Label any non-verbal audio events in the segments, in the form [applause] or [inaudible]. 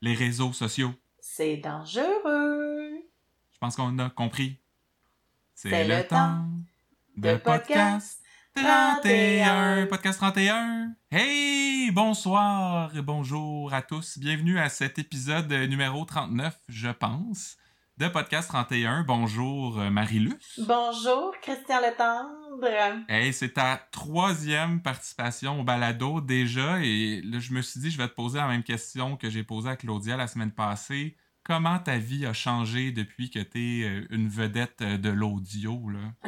les réseaux sociaux. C'est dangereux. Je pense qu'on a compris. C'est le temps de podcast 31. Podcast 31. Hey, bonsoir et bonjour à tous. Bienvenue à cet épisode numéro 39, je pense, de Podcast 31. Bonjour euh, Marie-Luce. Bonjour, Christian Letendre. Hey, c'est ta troisième participation au balado déjà et là, je me suis dit, je vais te poser la même question que j'ai posée à Claudia la semaine passée. Comment ta vie a changé depuis que tu es une vedette euh, de l'audio?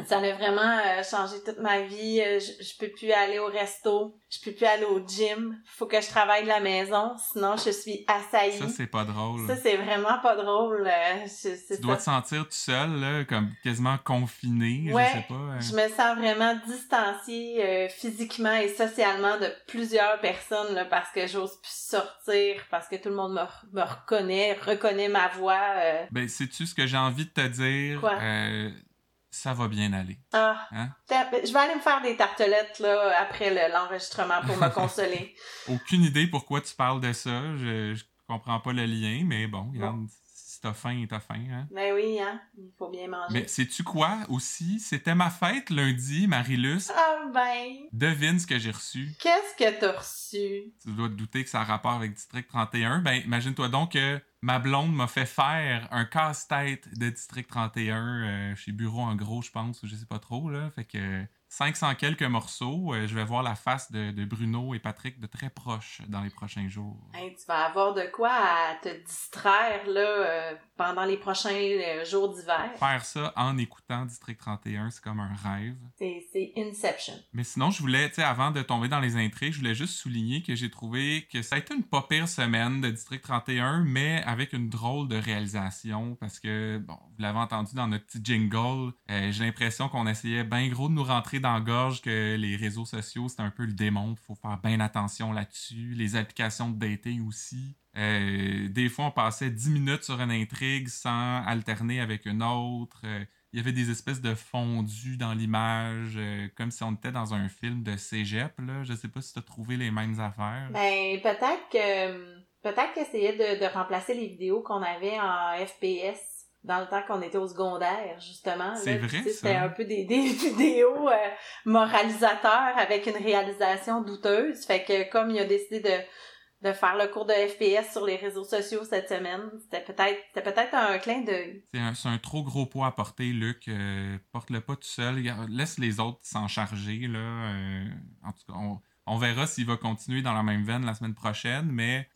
Ça a vraiment euh, changé toute ma vie. Euh, Je, je peux plus aller au resto. Je peux plus aller au gym. Faut que je travaille de la maison. Sinon, je suis assaillie. Ça, c'est pas drôle. Ça, c'est vraiment pas drôle. euh, je- tu dois te sentir tout seul, là, comme quasiment confiné, Ouais, je sais pas. euh. Je me sens vraiment distanciée euh, physiquement et socialement de plusieurs personnes là, parce que j'ose plus sortir, parce que tout le monde me, re- me reconnaît, reconnaît ma voix. euh. Ben, sais-tu ce que j'ai envie de te dire? Quoi? Euh, ça va bien aller. Ah, Hein? Tiens, je vais aller me faire des tartelettes là, après le- l'enregistrement pour me [laughs] consoler. Aucune idée pourquoi tu parles de ça. Je, je comprends pas le lien, mais bon, regarde, si t'as faim, t'as faim, hein? Ben oui, hein, il faut bien manger. Mais sais-tu quoi aussi? C'était ma fête lundi, Marie-Luce. Ah ben, Devine ce que j'ai reçu. qu'est-ce que t'as reçu? Tu dois te douter que ça a rapport avec District 31. Ben, imagine-toi donc que ma blonde m'a fait faire un casse-tête de District 31 euh, chez Bureau en gros, je pense, ou je sais pas trop, là. Fait que 500 quelques morceaux. euh, je vais voir la face de, de Bruno et Patrick de très proche dans les prochains jours. Hey, tu vas avoir de quoi à te distraire là euh, pendant les prochains euh, jours d'hiver. Faire ça en écoutant District 31, c'est comme un rêve. C'est c'est Inception. Mais sinon, je voulais, tu sais, avant de tomber dans les intrigues, je voulais juste souligner que j'ai trouvé que ça a été une pas pire semaine de District 31, mais avec une drôle de réalisation parce que, bon, vous l'avez entendu dans notre petit jingle, euh, j'ai l'impression qu'on essayait bien gros de nous rentrer dans gorge que les réseaux sociaux, c'est un peu le démon, faut faire bien attention là-dessus. Les applications de dating aussi. Euh, des fois, on passait 10 minutes sur une intrigue sans alterner avec une autre. Euh, il y avait des espèces de fondus dans l'image, euh, comme si on était dans un film de cégep, là. Je sais pas si tu as trouvé les mêmes affaires. Ben peut-être que peut-être qu'essayer de, de remplacer les vidéos qu'on avait en FPS dans le temps qu'on était au secondaire, justement. C'est vrai. C'était un peu des, [laughs] des vidéos euh, moralisateurs avec une réalisation douteuse. Fait que comme il a décidé de, de faire le cours de FPS sur les réseaux sociaux cette semaine, c'était peut-être c'était peut-être un clin d'œil. C'est un, c'est un trop gros poids à porter, Luc. Euh, Porte-le pas tout seul. Laisse les autres s'en charger, là. Euh, en tout cas, on, on verra s'il va continuer dans la même veine la semaine prochaine, mais...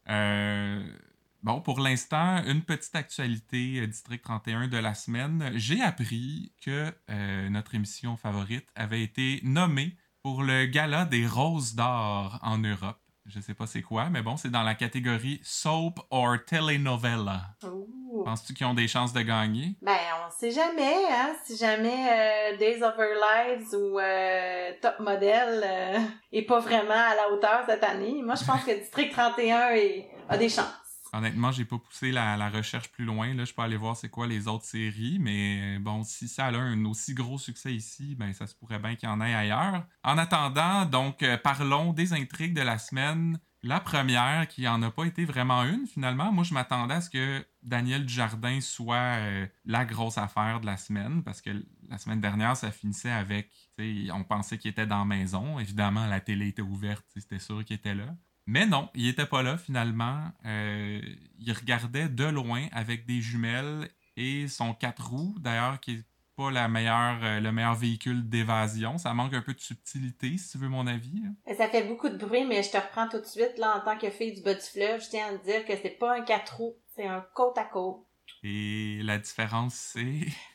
Bon, pour l'instant, une petite actualité euh, District 31 de la semaine. J'ai appris que euh, notre émission favorite avait été nommée pour le gala des Roses d'or en Europe. Je sais pas c'est quoi, mais bon, c'est dans la catégorie Soap or Telenovela. Ouh. Penses-tu qu'ils ont des chances de gagner? Ben, on sait jamais, hein, si jamais euh, Days of Our Lives ou Top Model est pas vraiment à la hauteur cette année. Moi, je pense que District 31 est- a des chances. Honnêtement, j'ai pas poussé la, recherche plus loin. Là, je peux aller voir c'est quoi les autres séries, mais bon, si ça a un aussi gros succès ici, ben ça se pourrait bien qu'il y en ait ailleurs. En attendant, donc euh, parlons des intrigues de la semaine. La première, qui en a pas été vraiment une finalement, moi je m'attendais à ce que Daniel Dujardin soit euh, la grosse affaire de la semaine, parce que la semaine dernière, ça finissait avec, on pensait qu'il était dans la maison. Évidemment, la télé était ouverte, c'était sûr qu'il était là. Mais non, il était pas là finalement. Euh, il regardait de loin avec des jumelles et son quatre roues, d'ailleurs, qui est pas euh, le meilleur véhicule d'évasion. Ça manque un peu de subtilité, si tu veux mon avis. hein. Ça fait beaucoup de bruit, mais je te reprends tout de suite, là, en tant que fille du bas je tiens à te dire que c'est pas un quatre roues, c'est un côte à côte. Et la différence, c'est...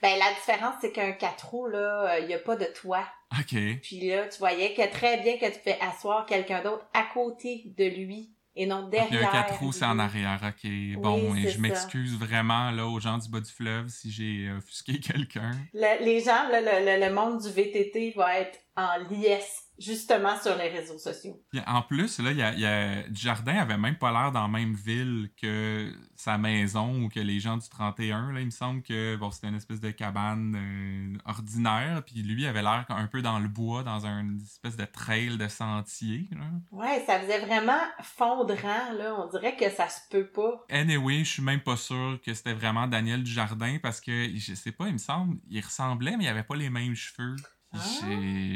Ben, la différence, c'est qu'un quatre roues, là, il y a pas de toit. OK. Puis là, tu voyais que très bien que tu fais asseoir quelqu'un d'autre à côté de lui et non derrière. a un quatre roues, c'est en arrière. OK. Bon, et je m'excuse vraiment là, aux gens du bas du fleuve si j'ai euh, offusqué [laughs] quelqu'un. Le- les gens, là, le, le- le monde du VTT va être en liesse justement sur les réseaux sociaux. En plus, là, il y a, y a- Dujardin avait même pas l'air dans la même ville que sa maison ou que les gens du 31. Là. Il me semble que bon, c'était une espèce de cabane euh, ordinaire. Puis lui avait l'air un peu dans le bois, dans une espèce de trail de sentier. Là. Ouais, ça faisait vraiment fondrant, là. On dirait que ça se peut pas. Anyway, je suis même pas sûr que c'était vraiment Daniel Dujardin parce que je sais pas, il me semble, il ressemblait, mais il avait pas les mêmes cheveux. Ah.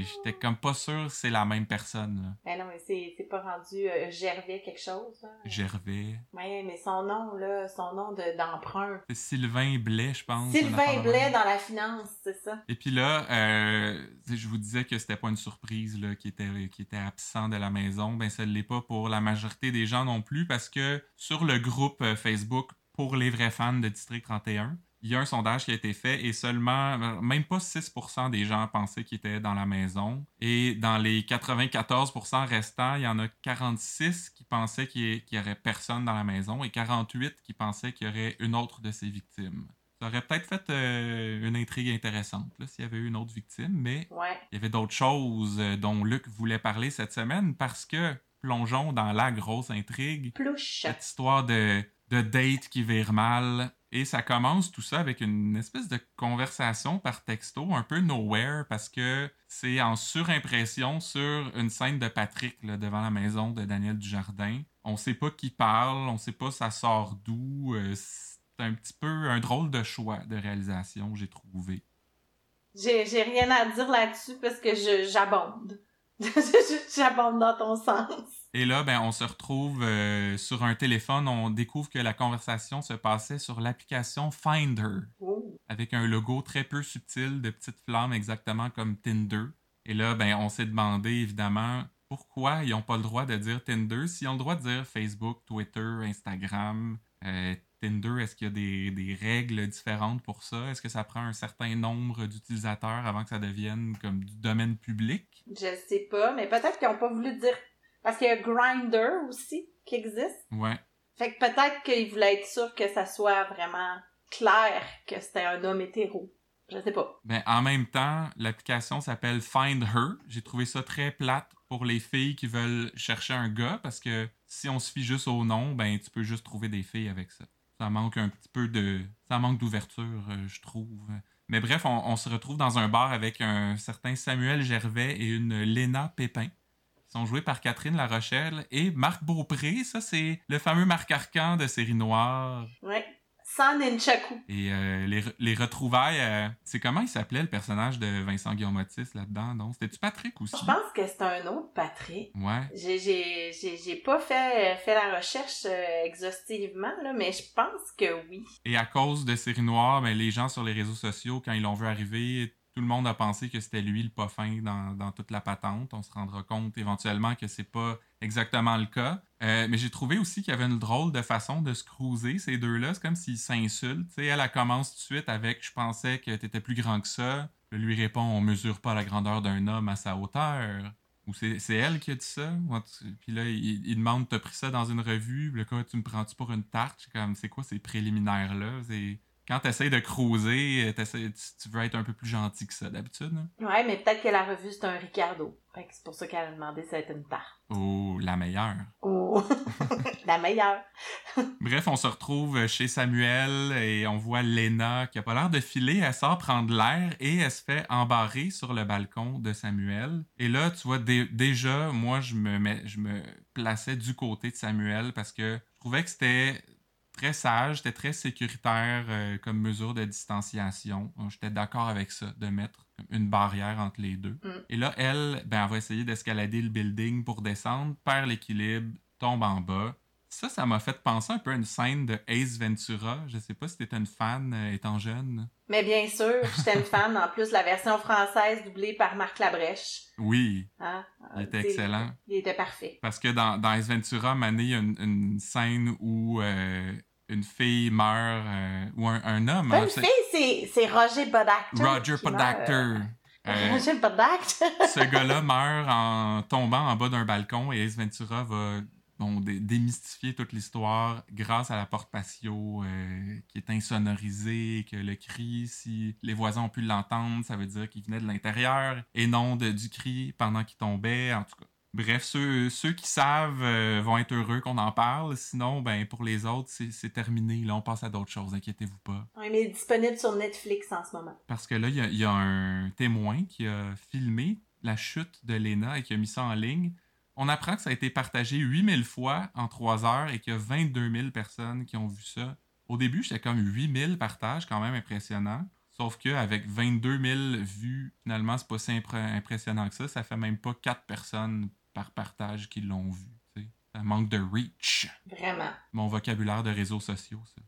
J'étais comme pas sûr c'est la même personne. Là. Ben non, mais c'est pas rendu euh, Gervais quelque chose, là. Gervais. Ouais, mais son nom, là, son nom de- d'emprunt. C'est Sylvain Blais, je pense. Sylvain de Blais dans la finance, c'est ça. Et puis là, euh, je vous disais que c'était pas une surprise là, qui, était, qui était absent de la maison. Ben, ça ne l'est pas pour la majorité des gens non plus parce que sur le groupe euh, Facebook pour les vrais fans de District 31, il y a un sondage qui a été fait et seulement, euh, même pas 6% des gens pensaient qu'il était dans la maison. Et dans les 94% restants, il y en a 46 qui pensaient qu'il y, qu'il y aurait personne dans la maison et 48 qui pensaient qu'il y aurait une autre de ses victimes. Ça aurait peut-être fait euh, une intrigue intéressante s'il y avait eu une autre victime, mais Ouais. il y avait d'autres choses euh, dont Luc voulait parler cette semaine parce que, plongeons dans la grosse intrigue, Plouche. cette histoire de, de date qui vire mal. Et ça commence tout ça avec une espèce de conversation par texto, un peu nowhere, parce que c'est en surimpression sur une scène de Patrick devant la maison de Daniel Dujardin. On sait pas qui parle, on sait pas ça sort d'où. euh, c'est un petit peu un drôle de choix de réalisation, j'ai trouvé. J'ai rien à dire là-dessus parce que j'abonde. [laughs] j'abonde dans ton sens. Et là, ben, on se retrouve euh, sur un téléphone. On découvre que la conversation se passait sur l'application Finder, Oh. avec un logo très peu subtil de petites flammes, exactement comme Tinder. Et là, ben, on s'est demandé évidemment pourquoi ils n'ont pas le droit de dire Tinder? S'ils ont le droit de dire Facebook, Twitter, Instagram. euh, Tinder, est-ce qu'il y a des, des règles différentes pour ça? Est-ce que ça prend un certain nombre d'utilisateurs avant que ça devienne comme du domaine public? Je sais pas, mais peut-être qu'ils ont pas voulu dire. Parce qu'il y a Grinder aussi qui existe. Ouais. Fait que peut-être qu'ils voulaient être sûrs que ça soit vraiment clair que c'était un homme hétéro. Je sais pas. Ben, en même temps, l'application s'appelle Find Her. J'ai trouvé ça très plate pour les filles qui veulent chercher un gars parce que si on se fie juste au nom, ben tu peux juste trouver des filles avec ça. Ça manque un petit peu de. Ça manque d'ouverture, euh, je trouve. Mais bref, on, on se retrouve dans un bar avec un certain Samuel Gervais et une Léna Pépin. Sont joués par Catherine La Rochelle et Marc Beaupré. Ça, c'est le fameux Marc Arcan de Série Noire. Ouais. Sans Nunchaku. Et euh, les, les retrouvailles, euh, c'est comment il s'appelait le personnage de Vincent Guillaume Otis là-dedans, non? C'était-tu Patrick aussi? Je pense que c'est un autre Patrick. Ouais. J'ai, pas fait, fait la recherche euh, exhaustivement, là, mais je pense que oui. Et à cause de Série Noire, ben, les gens sur les réseaux sociaux, quand ils l'ont vu arriver, tout le monde a pensé que c'était lui le pas dans, toute la patente. On se rendra compte éventuellement que c'est pas exactement le cas. Euh, mais j'ai trouvé aussi qu'il y avait une drôle de façon de se cruiser, ces deux-là. C'est comme s'ils s'insultent. Elle, elle commence tout de suite avec « Je pensais que t'étais plus grand que ça ». Elle lui répond « On mesure pas la grandeur d'un homme à sa hauteur ». Ou c'est elle qui a dit ça? Puis là, il, demande T'as pris ça dans une revue? Le cas, tu me prends-tu pour une tarte? Je comme C'est quoi ces préliminaires-là? Quand tu essaies de cruiser, tu, tu veux être un peu plus gentil que ça d'habitude. hein? Ouais, mais peut-être que la revue, c'est un Ricardo. Fait que c'est pour ça qu'elle a demandé si être une tarte. Oh, la meilleure. Oh! [laughs] la meilleure. [laughs] Bref, on se retrouve chez Samuel et on voit Lena qui a pas l'air de filer. Elle sort prendre l'air et elle se fait embarrer sur le balcon de Samuel. Et là, tu vois, dé- déjà, moi, je me, mets, je me plaçais du côté de Samuel parce que je trouvais que c'était très sage, c'était très sécuritaire euh, comme mesure de distanciation. J'étais d'accord avec ça, de mettre une barrière entre les deux. Mm. Et là, elle, ben, elle va essayer d'escalader le building pour descendre, perd l'équilibre, tombe en bas. Ça, ça m'a fait penser un peu à une scène de Ace Ventura. Je sais pas si t'étais une fan euh, étant jeune. Mais bien sûr, j'étais une fan. En plus, la version française doublée par Marc Labrèche. Oui, Hein? il était excellent. Il était parfait. Parce que dans, dans Ace Ventura, Mané, il y a une, une scène où euh, une fille meurt, euh, ou un, un homme. Pas hein, une fille, c'est, c'est Roger. Podacter. Euh, Roger Podacter. ce gars-là meurt en tombant en bas d'un balcon et Ace Ventura va bon, démystifier toute l'histoire grâce à la porte patio euh, qui est insonorisée, que le cri, si les voisins ont pu l'entendre, ça veut dire qu'il venait de l'intérieur et non de, du cri pendant qu'il tombait, en tout cas. Bref, ceux, ceux qui savent euh, vont être heureux qu'on en parle. Sinon, ben pour les autres, c'est terminé. Là, on passe à d'autres choses. Inquiétez-vous pas. Oui, mais il est disponible sur Netflix en ce moment. Parce que là, il y, y, a un témoin qui a filmé la chute de Lena et qui a mis ça en ligne. On apprend que ça a été partagé 8000 fois en 3 heures et qu'il y a 22 000 personnes qui ont vu ça. Au début, j'étais comme 8000 partages, quand même impressionnant. Sauf qu'avec 22 000 vues, finalement, c'est pas si impressionnant que ça. Ça fait même pas 4 personnes par partage qui l'ont vu. Ça manque de reach. Vraiment. Mon vocabulaire de réseaux sociaux, ça.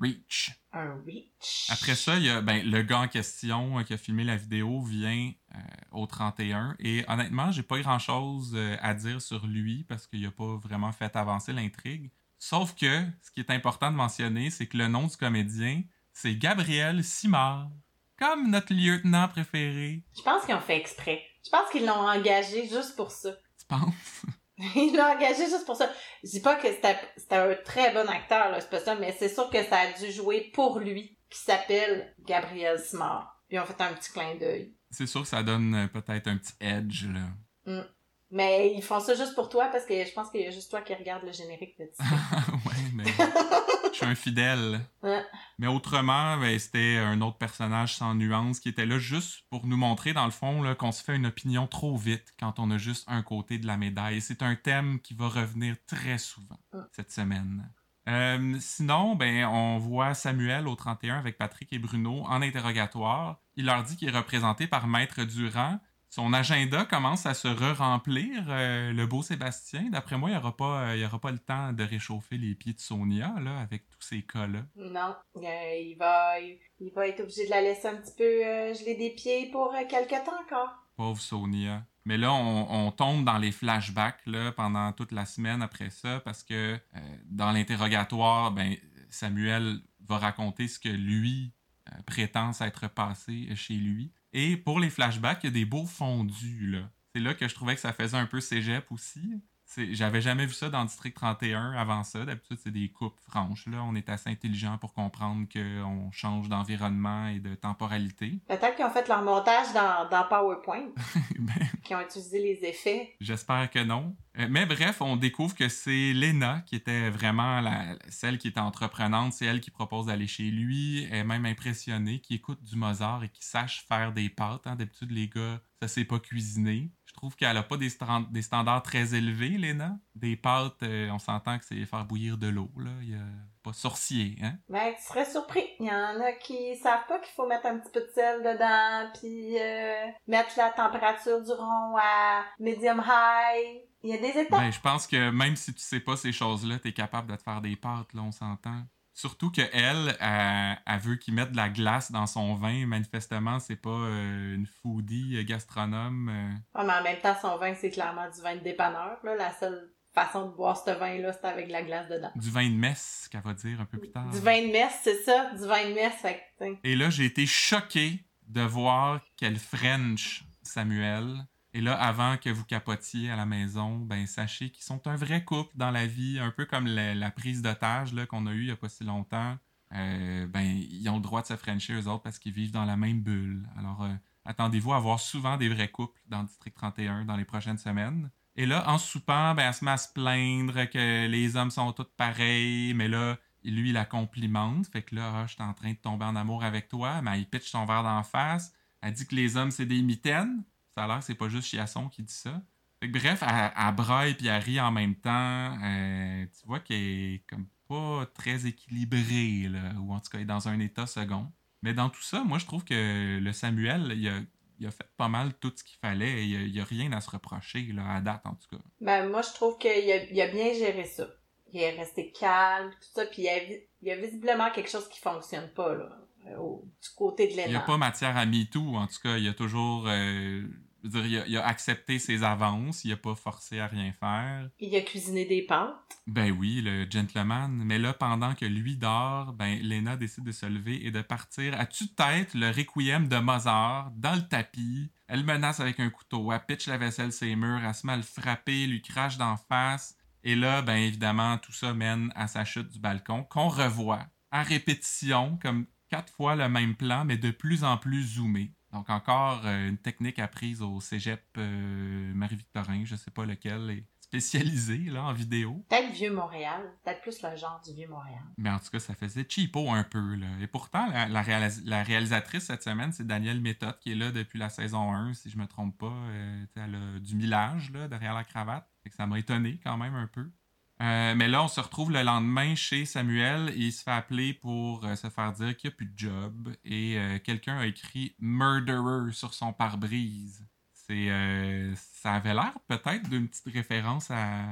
Reach. Un reach. Après ça, il y a, ben, le gars en question euh, qui a filmé la vidéo vient euh, au 31. Et honnêtement, j'ai pas grand chose euh, à dire sur lui parce qu'il a pas vraiment fait avancer l'intrigue. Sauf que ce qui est important de mentionner, c'est que le nom du comédien, c'est Gabriel Simard. Comme notre lieutenant préféré. Je pense qu'ils ont fait exprès. Je pense qu'ils l'ont engagé juste pour ça. Tu penses? [laughs] Il l'a engagé juste pour ça. Je dis pas que c'était un très bon acteur, là, c'est pas ça, mais c'est sûr que ça a dû jouer pour lui, qui s'appelle Gabriel Smart. Puis on fait un petit clin d'œil. C'est sûr que ça donne euh, peut-être un petit edge, là. Mm. Mais ils font ça juste pour toi parce que je pense qu'il y a juste toi qui regarde le générique de [laughs] ouais, mais [laughs] je suis un fidèle. Mais autrement, ben, c'était un autre personnage sans nuance qui était là juste pour nous montrer, dans le fond, qu'on se fait une opinion trop vite quand on a juste un côté de la médaille. C'est un thème qui va revenir très souvent cette semaine. Euh, sinon, ben, on voit Samuel au 31 avec Patrick et Bruno en interrogatoire. Il leur dit qu'il est représenté par Maître Durand, son agenda commence à se re-remplir. Euh, le beau Sébastien, d'après moi, il n'y aura, pas, euh, aura pas le temps de réchauffer les pieds de Sonia là, avec tous ces cas-là. Non, euh, il, va, il, va être obligé de la laisser un petit peu geler des pieds pour quelques temps encore. Pauvre Sonia. Mais là, on, tombe dans les flashbacks là, pendant toute la semaine après ça parce que dans l'interrogatoire, ben, Samuel va raconter ce que lui prétend s'être passé chez lui. Et pour les flashbacks, il y a des beaux fondus. C'est là que je trouvais que ça faisait un peu cégep aussi. J'avais jamais vu ça dans District 31 avant ça. D'habitude, c'est des coupes franches. Là. On est assez intelligent pour comprendre qu'on change d'environnement et de temporalité. Peut-être qu'ils ont fait leur montage dans, dans PowerPoint. [laughs] ben, qui ont utilisé les effets. J'espère que non. Euh, mais bref, on découvre que c'est Lena qui était vraiment la, celle qui était entreprenante. C'est elle qui propose d'aller chez lui. Elle est même impressionnée, qui écoute du Mozart et qui sache faire des pâtes. Hein. D'habitude, les gars, ça sait pas cuisiner trouve qu'elle a pas des, des, standards très élevés, Léna. Des pâtes, euh, on s'entend que c'est faire bouillir de l'eau, là. Il y a pas sorcier, hein? Ben, tu serais surpris. Il y en a qui savent pas qu'il faut mettre un petit peu de sel dedans, puis euh, mettre la température du rond à medium high. Il y a des étapes. Ben, je pense que même si tu sais pas ces choses-là, tu es capable de te faire des pâtes, là, on s'entend. Surtout que elle, elle, veut qu'il mette de la glace dans son vin. Manifestement, c'est pas euh, une foodie euh, gastronome. Euh. mais en même temps, son vin, c'est clairement du vin de dépanneur. Là. La seule façon de boire ce vin-là, c'est avec de la glace dedans. Du vin de messe, qu'elle va dire un peu plus tard. Du vin de messe, c'est ça. Du vin de messe. Et là, j'ai été choqué de voir qu'elle French Samuel. Et là, avant que vous capotiez à la maison, ben sachez qu'ils sont un vrai couple dans la vie, un peu comme la, prise d'otage qu'on a eue il n'y a pas si longtemps. Euh, ben, ils ont le droit de se frencher eux autres parce qu'ils vivent dans la même bulle. Alors, euh, attendez-vous à voir souvent des vrais couples dans District 31 dans les prochaines semaines. Et là, en soupant, ben, elle se met à se plaindre que les hommes sont tous pareils, mais là, lui, il la complimente. Fait que là, ah, je suis en train de tomber en amour avec toi, mais il pitch son verre d'en face. Elle dit que les hommes, c'est des mitaines. Ça a l'air que c'est pas juste Chiasson qui dit ça. bref, elle, braille puis elle rit en même temps. Euh, tu vois qu'elle est comme pas très équilibrée, là, ou en tout cas, elle est dans un état second. Mais dans tout ça, moi, je trouve que le Samuel, il a, fait pas mal tout ce qu'il fallait. Il n'y a, rien à se reprocher, là, à date, en tout cas. Ben, moi, je trouve qu'il a, a, bien géré ça. Il est resté calme, tout ça, puis il y a, visiblement quelque chose qui fonctionne pas, là, du côté de l'État. Il n'y a pas matière à MeToo, en tout cas. Il y a toujours... Euh, il a, accepté ses avances, il a pas forcé à rien faire. Il a cuisiné des pâtes. Ben oui, le gentleman. Mais là, pendant que lui dort, ben Lena décide de se lever et de partir à tue-tête le requiem de Mozart dans le tapis. Elle menace avec un couteau, elle pitch la vaisselle ses murs, elle se met à le frapper, lui crache d'en face. Et là, ben évidemment, tout ça mène à sa chute du balcon, qu'on revoit à répétition, comme quatre fois le même plan, mais de plus en plus zoomé. Donc encore euh, une technique apprise au cégep euh, Marie-Victorin, je sais pas lequel, est spécialisé là, en vidéo. Peut-être Vieux-Montréal, peut-être plus le genre du Vieux-Montréal. Mais en tout cas, ça faisait cheapo un peu. Là. Et pourtant, la, la, la réalisatrice cette semaine, c'est Danielle Méthode, qui est là depuis la saison 1, si je me trompe pas. Euh, elle a du millage là, derrière la cravate. Fait que ça m'a étonné quand même un peu. Euh, mais là, on se retrouve le lendemain chez Samuel il se fait appeler pour euh, se faire dire qu'il n'y a plus de job. Et euh, quelqu'un a écrit Murderer sur son pare-brise. C'est, ça avait l'air peut-être d'une petite référence à,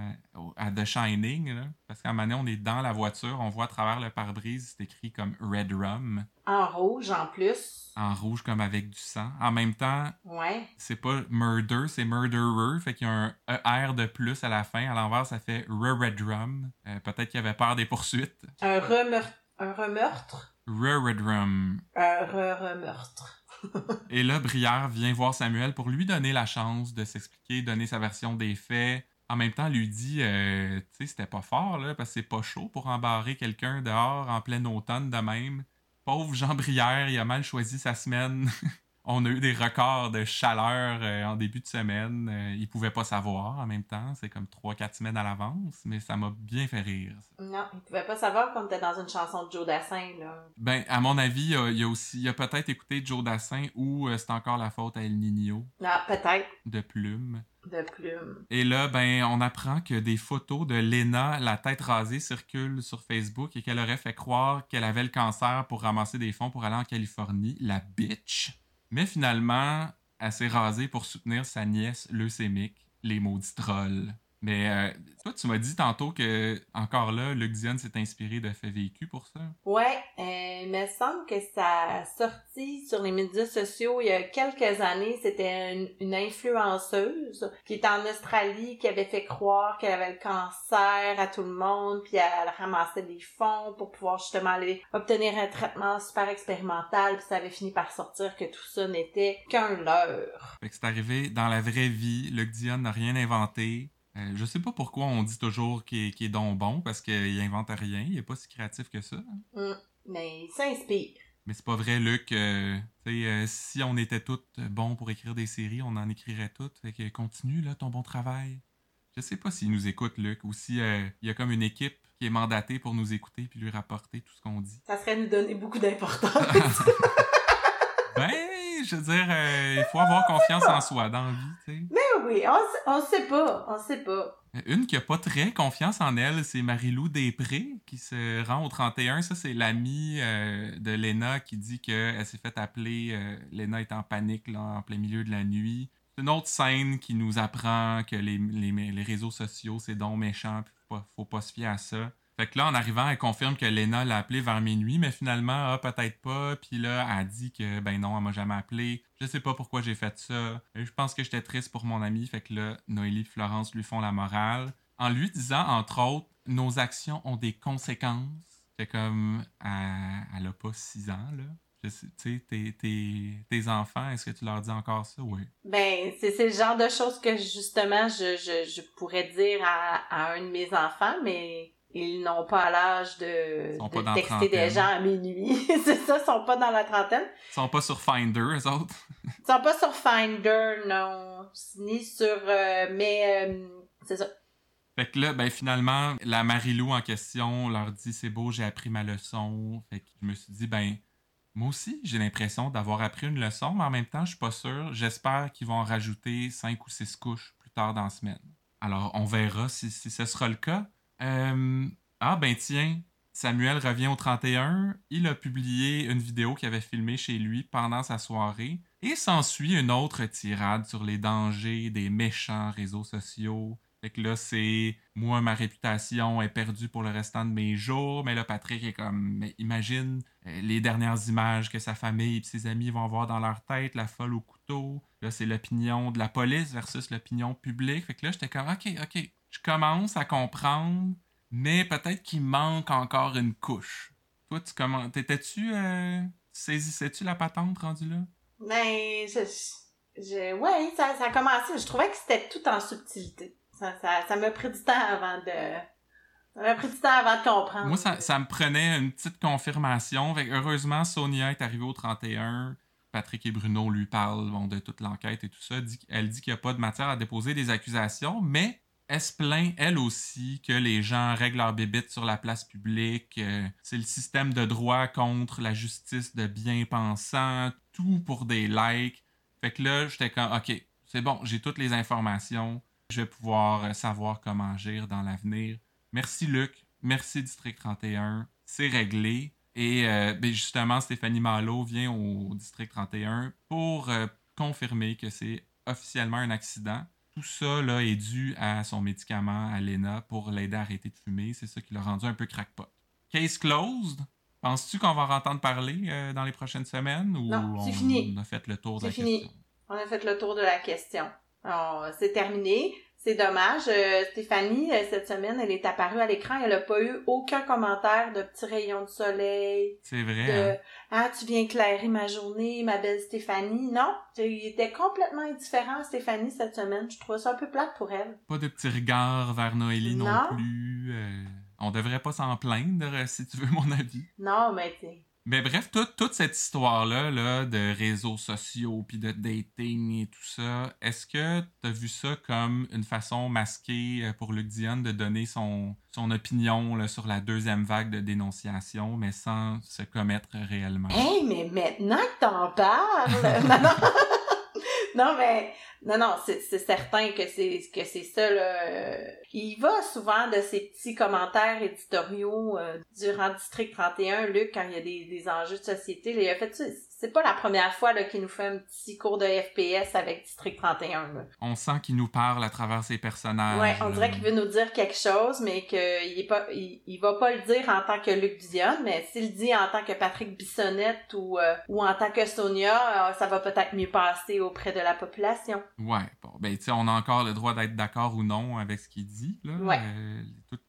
à The Shining. Là, parce qu'à un moment donné, on est dans la voiture, on voit à travers le pare-brise, c'est écrit comme Red Rum. En rouge en plus. En rouge comme avec du sang. En même temps, ouais. c'est pas murder, c'est murderer. Fait qu'il y a un ER de plus à la fin. À l'envers, ça fait Red Rum. Euh, peut-être qu'il avait peur des poursuites. Un remeurtre. Un remeurtre? Red Rum. Un re-remeurtre. Et là, Brière vient voir Samuel pour lui donner la chance de s'expliquer, donner sa version des faits. En même temps, lui dit, euh, tu sais, c'était pas fort, là, parce que c'est pas chaud pour embarrer quelqu'un dehors en plein automne de même. Pauvre Jean Brière, il a mal choisi sa semaine. [laughs] On a eu des records de chaleur euh, en début de semaine. Euh, il pouvait pas savoir en même temps. C'est comme 3-4 semaines à l'avance, mais ça m'a bien fait rire. Non, il pouvait pas savoir qu'on était dans une chanson de Joe Dassin, là. Ben, à mon avis, il y a aussi, il a peut-être écouté Joe Dassin ou euh, c'est encore la faute à El Nino. Ah, peut-être. De plume. De plume. Et là, ben, on apprend que des photos de Lena, la tête rasée, circulent sur Facebook et qu'elle aurait fait croire qu'elle avait le cancer pour ramasser des fonds pour aller en Californie. La bitch. Mais finalement, elle s'est rasée pour soutenir sa nièce leucémique, les maudits trolls. Mais euh, toi, tu m'as dit tantôt que, encore là, Luc Dion s'est inspiré de faits vécus pour ça. Ouais, euh, il me semble que sa sortie sur les médias sociaux il y a quelques années, c'était une, une, influenceuse qui est en Australie, qui avait fait croire qu'elle avait le cancer à tout le monde, puis elle ramassait des fonds pour pouvoir justement aller obtenir un traitement super expérimental, puis ça avait fini par sortir que tout ça n'était qu'un leurre. Fait que c'est arrivé dans la vraie vie, Luc Dion n'a rien inventé. Euh, je sais pas pourquoi on dit toujours qu'il est, est, donc bon, parce qu'il invente rien, il est pas si créatif que ça. Mmh, mais il s'inspire. Mais c'est pas vrai, Luc. Euh, euh, si on était tous bons pour écrire des séries, on en écrirait toutes. Fait que continue là, ton bon travail. Je sais pas s'il nous écoute, Luc, ou si il y a comme une équipe qui est mandatée pour nous écouter puis lui rapporter tout ce qu'on dit. Ça serait nous donner beaucoup d'importance. [laughs] [laughs] ben, je veux dire, euh, il faut avoir confiance en soi dans la vie, tu sais. Mais oui, on, on sait pas, on sait pas. Une qui a pas très confiance en elle, c'est Marie-Lou Després, qui se rend au 31. Ça, c'est l'amie euh, de Lena qui dit qu'elle s'est fait appeler. Euh, Lena est en panique, là, en plein milieu de la nuit. C'est une autre scène qui nous apprend que les, les, les réseaux sociaux, c'est donc méchant, puis faut pas, faut pas se fier à ça. Fait que là, en arrivant, elle confirme que Lena l'a appelé vers minuit, mais finalement, ah, peut-être pas. Puis là, elle dit que, ben non, elle m'a jamais appelé. Je sais pas pourquoi j'ai fait ça. Je pense que j'étais triste pour mon ami. Fait que là, Noélie et Florence lui font la morale. En lui disant, entre autres, nos actions ont des conséquences. C'est comme, elle, elle a pas 6 ans, là. Tu sais, tes, tes, tes, enfants, est-ce que tu leur dis encore ça? Oui. Ben, c'est le genre de choses que justement je, je, je pourrais dire à, à, un de mes enfants, mais ils n'ont pas l'âge de, de texter des gens à minuit. [laughs] c'est ça, ils sont pas dans la trentaine. Ils sont pas sur Finder, eux autres. [laughs] ils sont pas sur Finder, non. Ni sur... Euh, mais euh, c'est ça. Fait que là, ben finalement, la Marilou en question leur dit c'est beau, j'ai appris ma leçon. Fait que je me suis dit, ben, moi aussi, j'ai l'impression d'avoir appris une leçon, mais en même temps, je suis pas sûr. J'espère qu'ils vont en rajouter cinq ou six couches plus tard dans la semaine. Alors, on verra si, si ce sera le cas. Euh, ah ben tiens, Samuel revient au 31. Il a publié une vidéo qu'il avait filmée chez lui pendant sa soirée. Et s'ensuit une autre tirade sur les dangers des méchants réseaux sociaux. Fait que là, c'est moi, ma réputation est perdue pour le restant de mes jours. Mais là, Patrick est comme, imagine euh, les dernières images que sa famille et ses amis vont avoir dans leur tête, la folle au couteau. Là, c'est l'opinion de la police versus l'opinion publique. Fait que là, j'étais comme, ok, ok, je commence à comprendre, mais peut-être qu'il manque encore une couche. Toi, tu comment T'étais-tu. Euh, saisissais-tu la patente rendue là? Ben, je. je ouais, ça, ça a commencé. Je trouvais que c'était tout en subtilité. Ça, ça, ça m'a pris du temps avant de... Ça m'a pris du temps avant de comprendre. Moi, ça, ça me prenait une petite confirmation. Fait heureusement, Sonia est arrivée au 31. Patrick et Bruno lui parlent bon, de toute l'enquête et tout ça. Elle dit qu'il n'y a pas de matière à déposer des accusations, mais elle se plaint, elle aussi, que les gens règlent leur bébite sur la place publique. euh, c'est le système de droit contre la justice de bien-pensants, tout pour des likes. Fait que là, j'étais comme, OK, c'est bon, j'ai toutes les informations. Je vais pouvoir euh, savoir comment agir dans l'avenir. Merci Luc, merci District 31, c'est réglé. Et euh, ben, justement, Stéphanie Malo vient au District 31 pour confirmer que c'est officiellement un accident. Tout ça là, est dû à son médicament, à Lena, pour l'aider à arrêter de fumer. C'est ça qui l'a rendu un peu crackpot. Case closed. Penses-tu qu'on va en entendre parler euh, dans les prochaines semaines ou Non, on, fini. on a fait le tour de la fini. question? On a fait le tour de la question. C'est terminé. C'est dommage. Euh, Stéphanie, euh, cette semaine, elle est apparue à l'écran. Elle n'a pas eu aucun commentaire de petits rayons de soleil, C'est vrai. de hein? Ah, tu viens éclairer ma journée, ma belle Stéphanie. Non, il était complètement indifférent, Stéphanie, cette semaine. Je trouvais ça un peu plate pour elle. Pas de petits regards vers Noélie non, Non. plus. euh, on devrait pas s'en plaindre, si tu veux mon avis. Non, mais t'es- Mais bref, toute- cette histoire-là là, de réseaux sociaux, puis de dating et tout ça, est-ce que tu as vu ça comme une façon masquée euh, pour Luc Dion de donner son, son opinion là, sur la deuxième vague de dénonciation, mais sans se commettre réellement? Hey, mais maintenant que t'en parles! [laughs] non. non, mais, non, non, c'est certain que c'est, que c'est ça, là. Il va souvent de ces petits commentaires éditoriaux euh, durant District 31, Luc, quand il y a des, des enjeux de société. là, il a fait. C'est pas la première fois, là, qu'il nous fait un petit cours de FPS avec District 31, là. On sent qu'il nous parle à travers ses personnages. Ouais, on dirait qu'il veut nous dire quelque chose, mais qu'il est pas, il, il va pas le dire en tant que Luc Dion, mais s'il le dit en tant que Patrick Bissonnette ou, euh, ou en tant que Sonia, euh, ça va peut-être mieux passer auprès de la population. Ouais, bon, ben, tu sais, on a encore le droit d'être d'accord ou non avec ce qu'il dit, là. Ouais. Euh,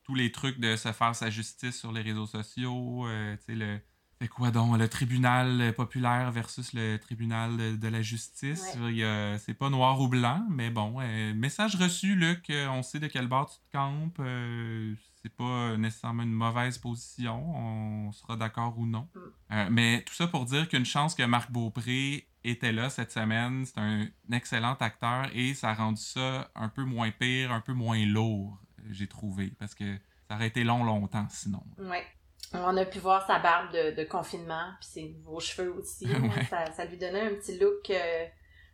tous les trucs de se faire sa justice sur les réseaux sociaux, euh, tu sais, le. C'est quoi donc, le tribunal populaire versus le tribunal de, de la justice? Ouais. C'est pas noir ou blanc, mais bon, euh, message reçu, Luc, on sait de quel bord tu te campes, euh, c'est pas nécessairement une mauvaise position, on sera d'accord ou non. Mm. Euh, mais tout ça pour dire qu'une chance que Marc Beaupré était là cette semaine. C'est un excellent acteur et ça a rendu ça un peu moins pire, un peu moins lourd, j'ai trouvé. Parce que ça aurait été long, longtemps sinon. Ouais. On a pu voir sa barbe de, de confinement, puis ses nouveaux cheveux aussi. [laughs] Ouais. ça, ça lui donnait un petit look euh,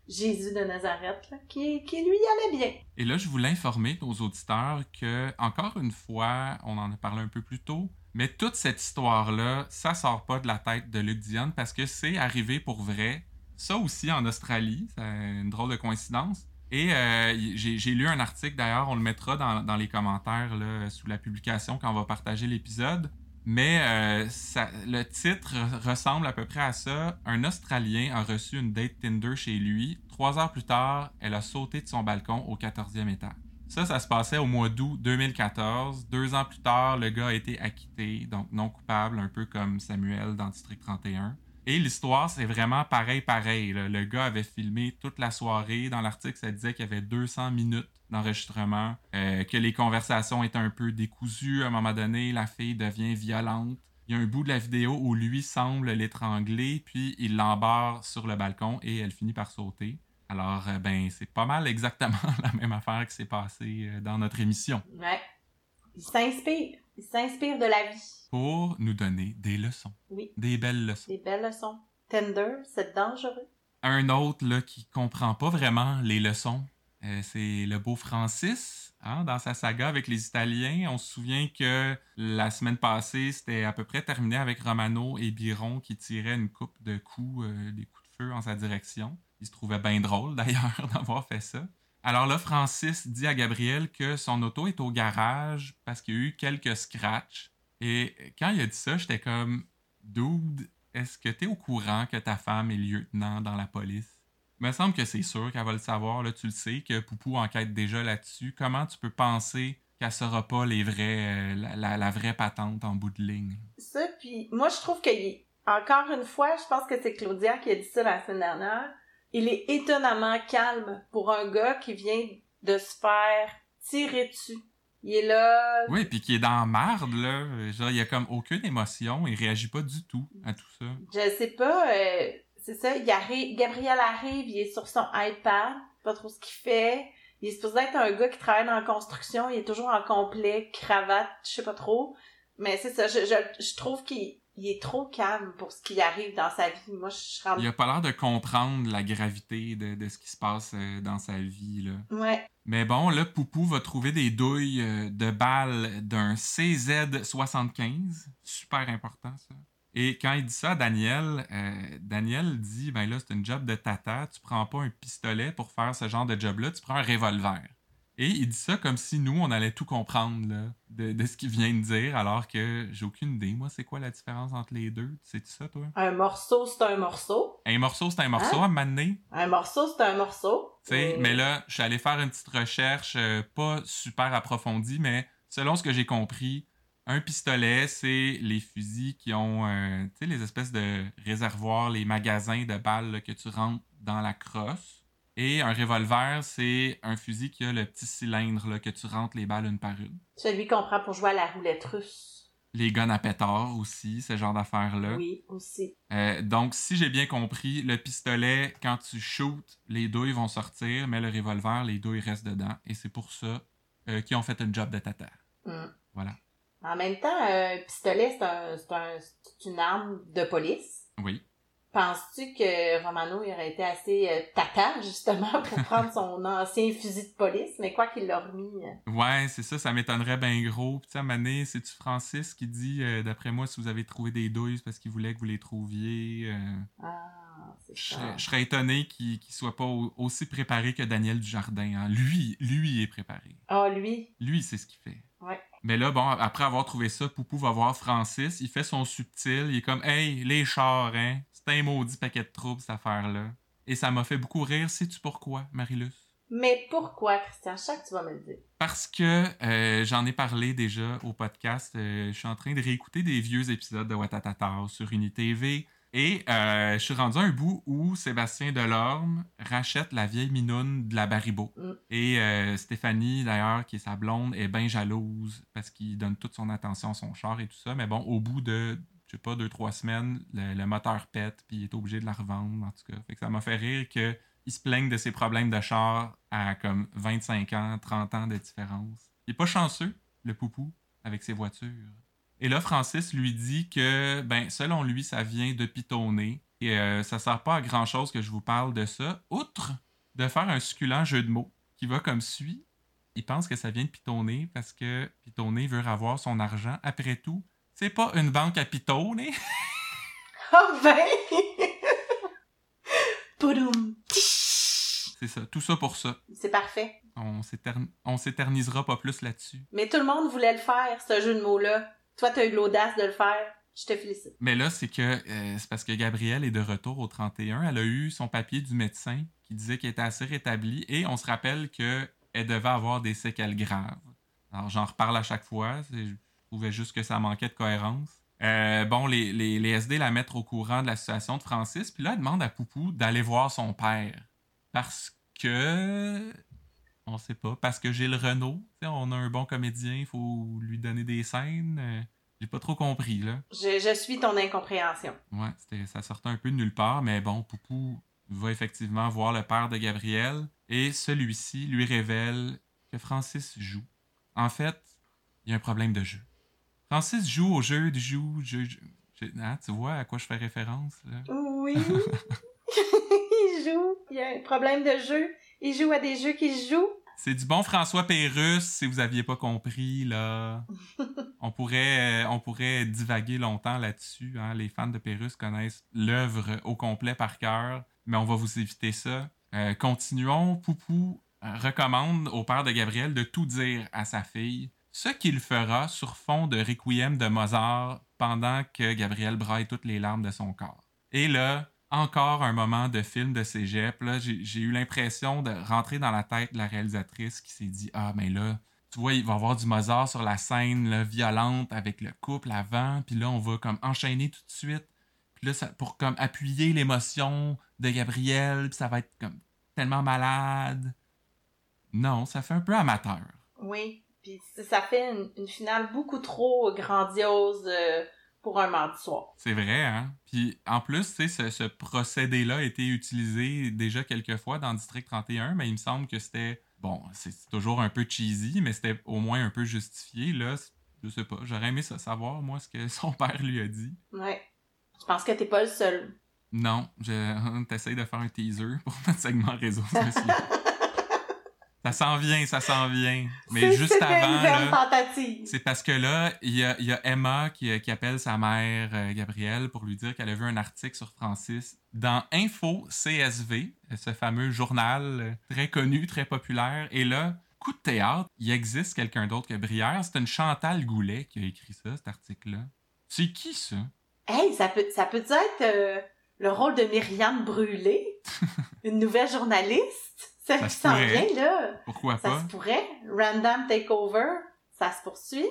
Jésus de Nazareth, là, qui, qui lui allait bien. Et là, je voulais informer nos auditeurs que, encore une fois, on en a parlé un peu plus tôt, mais toute cette histoire-là, ça sort pas de la tête de Luc Dion parce que c'est arrivé pour vrai. Ça aussi en Australie, c'est une drôle de coïncidence. Et euh, j'ai lu un article, d'ailleurs, on le mettra dans, les commentaires sous la publication quand on va partager l'épisode. Mais euh, le titre ressemble à peu près à ça. Un Australien a reçu une date Tinder chez lui. Trois heures plus tard, elle a sauté de son balcon au 14e étage. Ça, ça se passait au mois d'août 2014. Deux ans plus tard, le gars a été acquitté, donc non coupable, un peu comme Samuel dans District 31. Et l'histoire, c'est vraiment pareil, pareil. Le gars avait filmé toute la soirée. Dans l'article, ça disait qu'il y avait 200 minutes d'enregistrement, euh, que les conversations étaient un peu décousues. À un moment donné, la fille devient violente. Il y a un bout de la vidéo où lui semble l'étrangler, puis il l'embarre sur le balcon et elle finit par sauter. Alors, euh, ben, c'est pas mal exactement [laughs] la même affaire qui s'est passée euh, dans notre émission Ouais. Il s'inspire. Il s'inspire de la vie. pour nous donner des leçons, Oui. des belles leçons. Des belles leçons. Tender, c'est dangereux. Un autre là, qui comprend pas vraiment les leçons, euh, c'est le beau Francis. hein, dans sa saga avec les Italiens, on se souvient que la semaine passée, c'était à peu près terminé avec Romano et Biron qui tiraient une coupe de coups, euh, des coups de feu en sa direction. Il se trouvait bien drôle [laughs] d'ailleurs d'avoir fait ça. Alors là, Francis dit à Gabriel que son auto est au garage parce qu'il y a eu quelques scratchs. Et quand il a dit ça, j'étais comme, dude, est-ce que tu es au courant que ta femme est lieutenant dans la police? Il me semble que c'est sûr qu'elle va le savoir, là, tu le sais, que Poupou enquête déjà là-dessus. Comment tu peux penser qu'elle saura pas les euh, la, vraie patente en bout de ligne? Ça, puis moi, je trouve est- encore une fois, je pense que c'est Claudia qui a dit ça la semaine dernière. Il est étonnamment calme pour un gars qui vient de se faire tiré dessus. Il est là. Oui, puis qui est dans marde, là. Genre, il y a comme aucune émotion, il réagit pas du tout à tout ça. Je sais pas, euh, c'est ça, il arrive, Gabriel arrive, il est sur son iPad, pas trop ce qu'il fait. Il est supposé être un gars qui travaille dans la construction, il est toujours en complet, cravate, je sais pas trop. Mais c'est ça, je, je, je trouve qu'il il est trop calme pour ce qui arrive dans sa vie. Moi, je Il a pas l'air de comprendre la gravité de, de, ce qui se passe euh, dans sa vie, là. Ouais. Mais bon, là, Poupou va trouver des douilles euh, de balles d'un CZ75. Super important, ça. Et quand il dit ça à Daniel, euh, Daniel dit Ben là, c'est une job de tata, tu prends pas un pistolet pour faire ce genre de job-là, tu prends un revolver. Et il dit ça comme si nous, on allait tout comprendre là, de, de, ce qu'il vient de dire, alors que j'ai aucune idée. Moi, c'est quoi la différence entre les deux? C'est ça, toi? Un morceau, c'est un morceau. Un morceau, c'est un morceau hein? à m'amener. Un morceau, c'est un morceau. Tu sais, mais là, je suis allé faire une petite recherche, euh, pas super approfondie, mais selon ce que j'ai compris, un pistolet, c'est les fusils qui ont, euh, tu sais, les espèces de réservoirs, les magasins de balles là, que tu rentres dans la crosse. Et un revolver, c'est un fusil qui a le petit cylindre là, que tu rentres les balles une par une. Celui qu'on prend pour jouer à la roulette russe. Les guns à pétard aussi, ce genre d'affaires-là. Oui, aussi. Euh, donc, si j'ai bien compris, le pistolet, quand tu shootes, les douilles vont sortir, mais le revolver, les douilles restent dedans. Et c'est pour ça euh, qu'ils ont fait un job de tata. Mm. Voilà. En même temps, un pistolet, c'est un, un, une arme de police. Oui. Penses-tu que Romano il aurait été assez euh, tata, justement, pour [laughs] prendre son ancien fusil de police, mais quoi qu'il l'a remis? Euh? Ouais, c'est ça, ça m'étonnerait bien gros. Puis, à Mané, c'est-tu Francis qui dit, euh, d'après moi, si vous avez trouvé des douilles, parce qu'il voulait que vous les trouviez. Ah, c'est ça. Je serais étonné qu'il qu soit pas aussi préparé que Daniel Dujardin. Hein. Lui, lui est préparé. Ah, lui? Lui, c'est ce qu'il fait. Ouais. Mais là, bon, après avoir trouvé ça, Poupou va voir Francis. Il fait son subtil. Il est comme, hey, les chars, hein. Un maudit paquet de troubles, cette affaire-là. Et ça m'a fait beaucoup rire. Sais-tu pourquoi, Marilus? Mais pourquoi, Christian? Chaque tu vas me le dire. Parce que euh, j'en ai parlé déjà au podcast. Euh, je suis en train de réécouter des vieux épisodes de Watatata sur UniTV. Et euh, je suis rendu à un bout où Sébastien Delorme rachète la vieille minoune de la Baribo. Mm. Et Stéphanie, d'ailleurs, qui est sa blonde, est bien jalouse parce qu'il donne toute son attention à son char et tout ça. Mais bon, au bout de, je sais pas, deux, trois semaines, le, moteur pète, puis il est obligé de la revendre, en tout cas. Fait que ça m'a fait rire qu'il se plaigne de ses problèmes de char à comme 25 ans, 30 ans de différence. Il est pas chanceux, le poupou, avec ses voitures. Et là, Francis lui dit que, ben, selon lui, ça vient de pitonner. Et euh, ça sert pas à grand chose que je vous parle de ça, outre de faire un succulent jeu de mots qui va comme suit. Il pense que ça vient de pitonner parce que pitonner veut avoir son argent. Après tout, c'est pas une banque à pitonner. Oh ben! c'est ça, tout ça pour ça. C'est parfait. On s'éternisera pas plus là-dessus. Mais tout le monde voulait le faire, ce jeu de mots-là. Toi, tu as eu l'audace de le faire. Je te félicite. Mais là, c'est que euh, c'est parce que Gabrielle est de retour au 31. Elle a eu son papier du médecin qui disait qu'elle était assez rétablie et on se rappelle qu'elle devait avoir des séquelles graves. Alors, j'en reparle à chaque fois. Trouvais juste que ça manquait de cohérence. Euh, bon, les, les, les, SD la mettent au courant de la situation de Francis, puis là, elle demande à Poupou d'aller voir son père. Parce que. On sait pas. Parce que Gilles Renault, on a un bon comédien, il faut lui donner des scènes. Euh, j'ai pas trop compris, là. Je, je suis ton incompréhension. Ouais, ça sortait un peu de nulle part, mais bon, Poupou va effectivement voir le père de Gabriel et celui-ci lui révèle que Francis joue. En fait, il y a un problème de jeu. Francis joue au jeu du joue, jeu, hein, tu vois à quoi je fais référence? Là? Oui. [laughs] [laughs] il joue. Il y a un problème de jeu. Il joue à des jeux qui se jouent. C'est du bon François Pérusse, si vous aviez pas compris, là. [laughs] on, pourrait, on pourrait divaguer longtemps là-dessus. Hein. Les fans de Pérusse connaissent l'œuvre au complet par cœur, mais on va vous éviter ça. Euh, continuons. Poupou euh, recommande au père de Gabriel de tout dire à sa fille, ce qu'il fera sur fond de requiem de Mozart pendant que Gabriel braille toutes les larmes de son corps. Et là, encore un moment de film de cégep. J'ai eu l'impression de rentrer dans la tête de la réalisatrice qui s'est dit Ah, mais là, tu vois, il va y avoir du Mozart sur la scène violente avec le couple avant, puis là, on va comme enchaîner tout de suite. Puis là, pour comme appuyer l'émotion de Gabriel, puis ça va être comme tellement malade. Non, ça fait un peu amateur. Oui, puis ça fait une, finale beaucoup trop grandiose euh, pour un mardi soir. C'est vrai, hein? Puis en plus, tu sais, ce, procédé-là a été utilisé déjà quelques fois dans District 31, mais il me semble que c'était, bon, c'est toujours un peu cheesy, mais c'était au moins un peu justifié, là. Je sais pas, j'aurais aimé savoir, moi, ce que [laughs] son père lui a dit. Ouais. Je pense que t'es pas le seul. Non, je... [laughs] t'essayes de faire un teaser pour notre segment réseau social. [laughs] Ça s'en vient, ça s'en vient. Mais juste avant, c'est parce que là, il y a, y a, Emma qui, qui, appelle sa mère euh, Gabrielle pour lui dire qu'elle a vu un article sur Francis dans Info CSV, ce fameux journal euh, très connu, très populaire. Et là, coup de théâtre, il existe quelqu'un d'autre que Brière. C'est une Chantal Goulet qui a écrit ça, cet article-là. C'est qui ça? Hey, ça peut, ça peut être euh, le rôle de Myriam Brûlé, [laughs] une nouvelle journaliste? Ça, ça s'en là. Pourquoi pas? Ça se pourrait. Random takeover, ça se poursuit.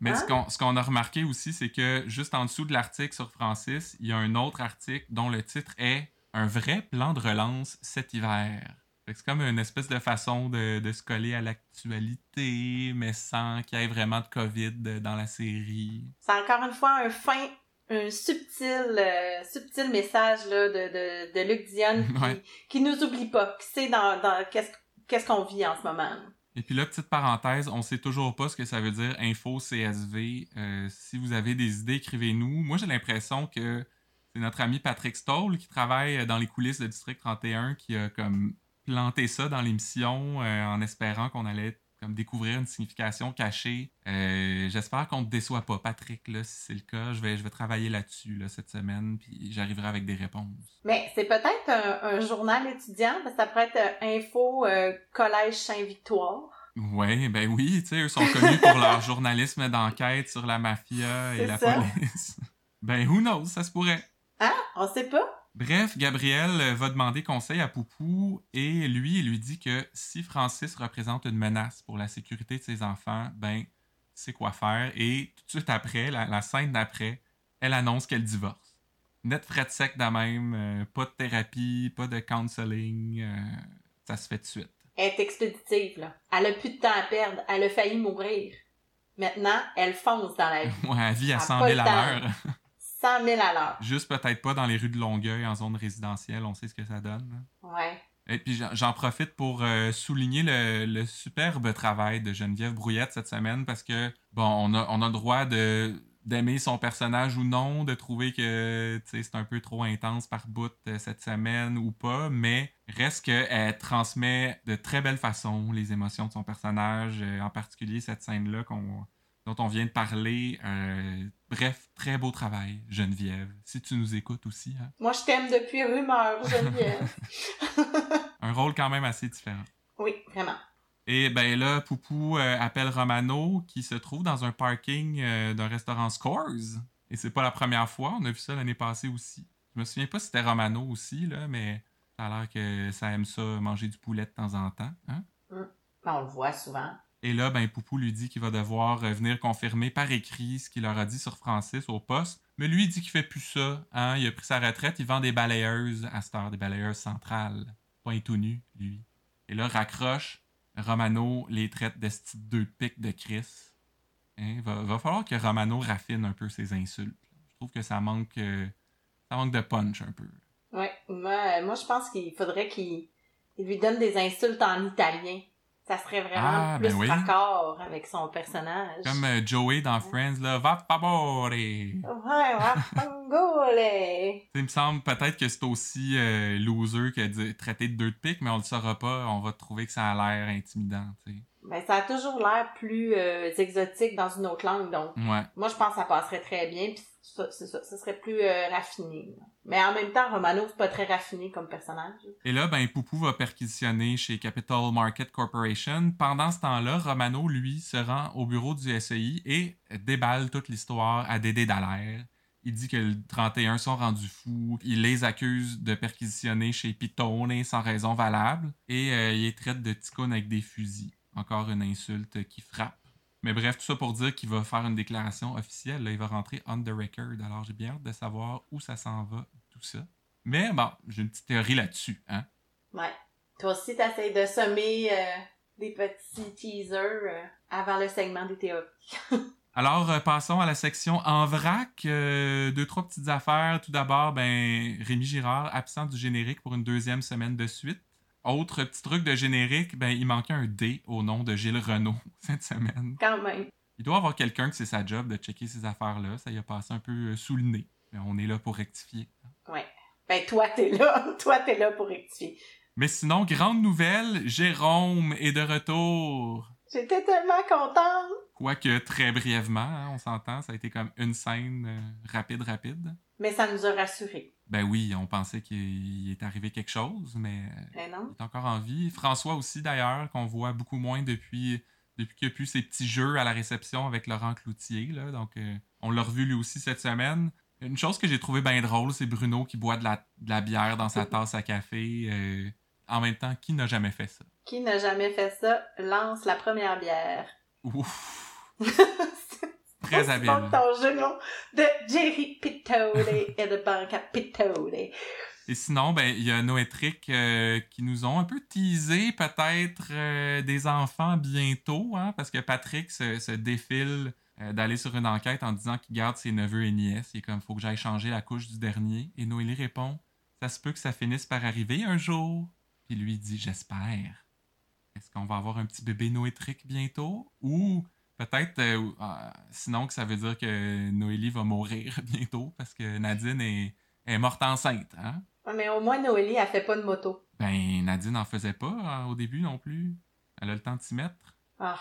Mais ce hein? qu'on a remarqué aussi, c'est que juste en dessous de l'article sur Francis, il y a un autre article dont le titre est Un vrai plan de relance cet hiver. C'est comme une espèce de façon de, de se coller à l'actualité, mais sans qu'il y ait vraiment de COVID dans la série. C'est encore une fois un fin un subtil, euh, subtil message là, de, de, de Luc Dion [laughs] qui, qui nous oublie pas, qui sait dans, dans qu'est-ce qu'on vit en ce moment. Et puis là, petite parenthèse, on sait toujours pas ce que ça veut dire info CSV. Euh, si vous avez des idées, écrivez-nous. Moi, j'ai l'impression que c'est notre ami Patrick Stoll qui travaille dans les coulisses de District 31 qui a comme planté ça dans l'émission euh, en espérant qu'on allait découvrir une signification cachée. Euh, j'espère qu'on ne te déçoit pas, Patrick, là, si c'est le cas. Je vais, je vais travailler là-dessus là, cette semaine, puis j'arriverai avec des réponses. Mais c'est peut-être un, journal étudiant, ça pourrait être euh, Info euh, Collège Saint-Victoire. Ouais, ben oui, tu sais, eux sont connus pour leur [laughs] journalisme d'enquête sur la mafia et la police. ben, who knows, ça se pourrait. Ah, on sait pas. Bref, Gabriel euh, va demander conseil à Poupou et lui, il lui dit que si Francis représente une menace pour la sécurité de ses enfants, ben, c'est quoi faire? Et tout de suite après, la, scène d'après, elle annonce qu'elle divorce. Net frais de sec de même, euh, pas de thérapie, pas de counseling, euh, ça se fait de suite. Elle est expéditive, là. Elle a plus de temps à perdre, elle a failli mourir. Maintenant, elle fonce dans la [laughs] vie. ouais, elle vit à 100 000 à l'heure. [laughs] 100 000 à l'heure. Juste peut-être pas dans les rues de Longueuil en zone résidentielle, on sait ce que ça donne. Ouais. Et puis j'en profite pour euh, souligner le, superbe travail de Geneviève Brouillette cette semaine parce que, bon, on a, on a le droit de d'aimer son personnage ou non, de trouver que c'est un peu trop intense par bout euh, cette semaine ou pas, mais reste qu'elle transmet de très belle façon les émotions de son personnage, euh, en particulier cette scène-là qu'on dont on vient de parler. Euh, bref, très beau travail, Geneviève. Si tu nous écoutes aussi. Hein. Moi, je t'aime depuis Rumeur, Geneviève. [laughs] Un rôle quand même assez différent. Oui, vraiment. Et ben là, Poupou euh, appelle Romano qui se trouve dans un parking euh, d'un restaurant Scores. Et c'est pas la première fois, on a vu ça l'année passée aussi. Je me souviens pas si c'était Romano aussi, là, mais ça a l'air que ça aime ça, manger du poulet de temps en temps. Hein? Hum. Ben, on le voit souvent. Et là, ben, Poupou lui dit qu'il va devoir euh, venir confirmer par écrit ce qu'il leur a dit sur Francis au poste. Mais lui, il dit qu'il fait plus ça. Hein? Il a pris sa retraite, il vend des balayeuses à cette heure, des balayeuses centrales. Pas tout nu, lui. Et là, raccroche. Romano les traite de deux pics de Chris. Hein? Va, falloir que Romano raffine un peu ses insultes. Je trouve que ça manque, euh, ça manque de punch un peu. Ouais, moi, moi je pense qu'il faudrait qu'il lui donne des insultes en italien ça serait vraiment ah, plus ben raccord avec son personnage. Comme euh, Joey dans Friends, là, va favore! Ouais, va! [laughs] Il me semble peut-être que c'est aussi euh, loser que de traiter de deux de pique, mais on le saura pas, on va trouver que ça a l'air intimidant, tu sais. Ça a toujours l'air plus euh, exotique dans une autre langue, donc moi je pense que ça passerait très bien, puis ça, ça, ça serait plus euh, raffiné. Mais en même temps, Romano, c'est pas très raffiné comme personnage. Et là, ben, Poupou va perquisitionner chez Capital Market Corporation. Pendant ce temps-là, Romano, lui, se rend au bureau du SEI et déballe toute l'histoire à Dédé Dallaire. Il dit que le 31 sont rendus fous. Il les accuse de perquisitionner chez Pitone sans raison valable. Et euh, il les traite de ticone avec des fusils. Encore une insulte qui frappe. Mais bref, tout ça pour dire qu'il va faire une déclaration officielle. Là, il va rentrer on the record. Alors, j'ai bien hâte de savoir où ça s'en va, tout ça. Mais bon, j'ai une petite théorie là-dessus. Hein? Ouais. Toi aussi, t'essayes de semer euh, des petits teasers euh, avant le segment des théories. [laughs] Alors, euh, passons à la section en vrac. Euh, deux, trois petites affaires. Tout d'abord, ben, Rémi Girard, absent du générique pour une deuxième semaine de suite. Autre petit truc de générique, ben, il manquait un D au nom de Gilles Renault [laughs] cette semaine. Quand même. Il doit y avoir quelqu'un que c'est sa job de checker ces affaires-là. Ça y a passé un peu euh, sous le nez. Mais on est là pour rectifier. Ouais. Ben, toi, t'es là. [laughs] toi, t'es là pour rectifier. Mais sinon, grande nouvelle, Jérôme est de retour. J'étais tellement contente. Quoique très brièvement, hein, on s'entend, ça a été comme une scène euh, rapide, rapide. Mais ça nous a rassurés. Ben oui, on pensait qu'il est arrivé quelque chose, mais Ben non. il est encore en vie. François aussi, d'ailleurs, qu'on voit beaucoup moins depuis, depuis qu'il a pu ses petits jeux à la réception avec Laurent Cloutier. Là. Donc, euh, on l'a revu lui aussi cette semaine. Une chose que j'ai trouvé bien drôle, c'est Bruno qui boit de la, de la bière dans sa [laughs] tasse à café. euh, en même temps, qui n'a jamais fait ça? Qui n'a jamais fait ça, lance la première bière. Ouf! [laughs] Très habile. ton jeu de Jerry Pittole et de Banca Pittole. Et sinon, ben, il y a Noétric euh, qui nous ont un peu teasé peut-être euh, des enfants bientôt, hein, parce que Patrick se, se défile euh, d'aller sur une enquête en disant qu'il garde ses neveux et nièces. Il est comme, faut que j'aille changer la couche du dernier. Et Noélie répond, ça se peut que ça finisse par arriver un jour. Puis lui dit, j'espère. Est-ce qu'on va avoir un petit bébé Noétric bientôt? Ou peut-être, euh, euh, sinon, que ça veut dire que Noélie va mourir [laughs] bientôt parce que Nadine est, est morte enceinte, hein? Mais au moins, Noélie, elle fait pas de moto. Ben, Nadine n'en faisait pas hein, au début non plus. Elle a le temps de s'y mettre. Ah,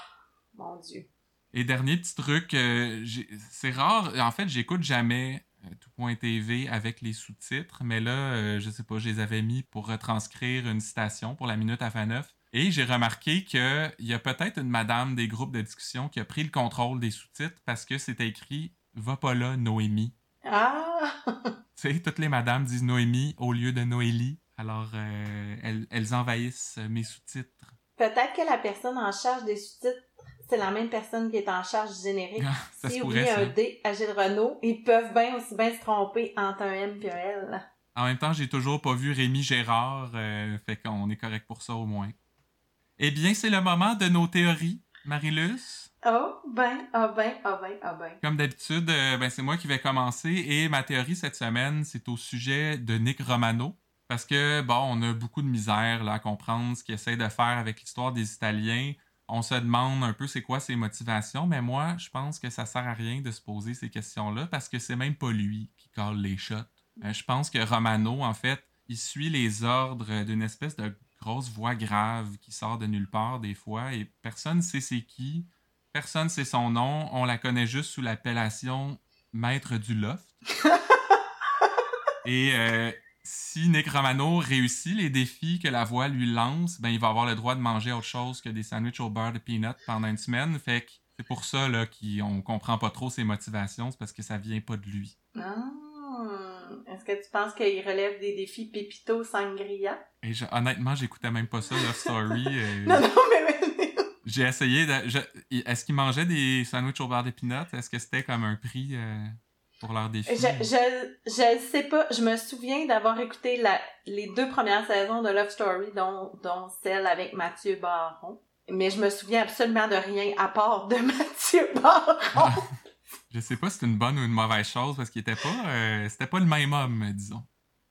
mon Dieu. Et dernier petit truc, euh, c'est rare. En fait, j'écoute jamais euh, Tout.tv avec les sous-titres, mais là, euh, je sais pas, je les avais mis pour retranscrire une citation pour la minute à fin 9. Et j'ai remarqué qu'il y a peut-être une madame des groupes de discussion qui a pris le contrôle des sous-titres parce que c'était écrit Va pas là, Noémie. Ah! [laughs] Tu sais, toutes les madames disent Noémie au lieu de Noélie. Alors, euh, elles, elles envahissent mes sous-titres. Peut-être que la personne en charge des sous-titres, c'est la même personne qui est en charge du générique. Ah, ça Si oublie un D à Gilles Renault, ils peuvent bien aussi bien se tromper entre un M et un L. En même temps, j'ai toujours pas vu Rémi Gérard, euh, fait qu'on est correct pour ça au moins. Eh bien, c'est le moment de nos théories, Marilus. Oh, ben, ah ben, ah ben, ah ben. Comme d'habitude, euh, ben, c'est moi qui vais commencer et ma théorie cette semaine, c'est au sujet de Nick Romano. Parce que, bon, on a beaucoup de misère là, à comprendre ce qu'il essaie de faire avec l'histoire des Italiens. On se demande un peu c'est quoi ses motivations, mais moi, je pense que ça sert à rien de se poser ces questions-là parce que c'est même pas lui qui colle les shots. Euh, je pense que Romano, en fait, il suit les ordres d'une espèce de grosse voix grave qui sort de nulle part des fois et personne sait c'est qui. Personne sait son nom. On la connaît juste sous l'appellation Maître du Loft. [laughs] Et euh, si Nick Romano réussit les défis que la voix lui lance, ben il va avoir le droit de manger autre chose que des sandwichs au beurre de peanut pendant une semaine. Fait que c'est pour ça là qu'on comprend pas trop ses motivations, c'est parce que ça vient pas de lui. Ah. Est-ce que tu penses qu'il relève des défis Pépito Sangria? Et je- honnêtement, j'écoutais même pas ça, Love Story. [laughs] euh, Non, non, mais, J'ai essayé de. je- Est-ce qu'ils mangeaient des sandwichs au beurre de peanut? Est-ce que c'était comme un prix euh, pour leur défi? Je, je, je sais pas. Je me souviens d'avoir écouté la, les deux premières saisons de Love Story, dont, dont celle avec Mathieu Baron. Mais je me souviens absolument de rien à part de [laughs] Mathieu Baron. [laughs] Je sais pas si c'est une bonne ou une mauvaise chose parce qu'il était pas. euh, c'était pas le même homme, disons.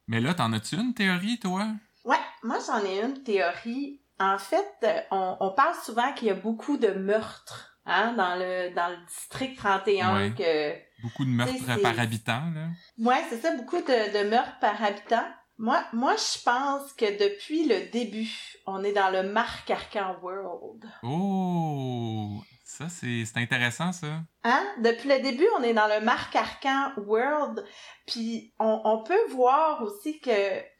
Mais là, t'en as-tu une théorie, toi? Ouais, moi j'en ai une théorie. En fait, euh, on, on parle souvent qu'il y a beaucoup de meurtres hein, dans le dans le district 31 Ouais. que Beaucoup de meurtres par habitant, là. Ouais, c'est ça, beaucoup de, de meurtres par habitant. Moi, moi, je pense que depuis le début, on est dans le Marc Arcan World. Oh! Ça, c'est intéressant, ça. Hein? Depuis le début, on est dans le Marc Arcan World. Puis on, on peut voir aussi que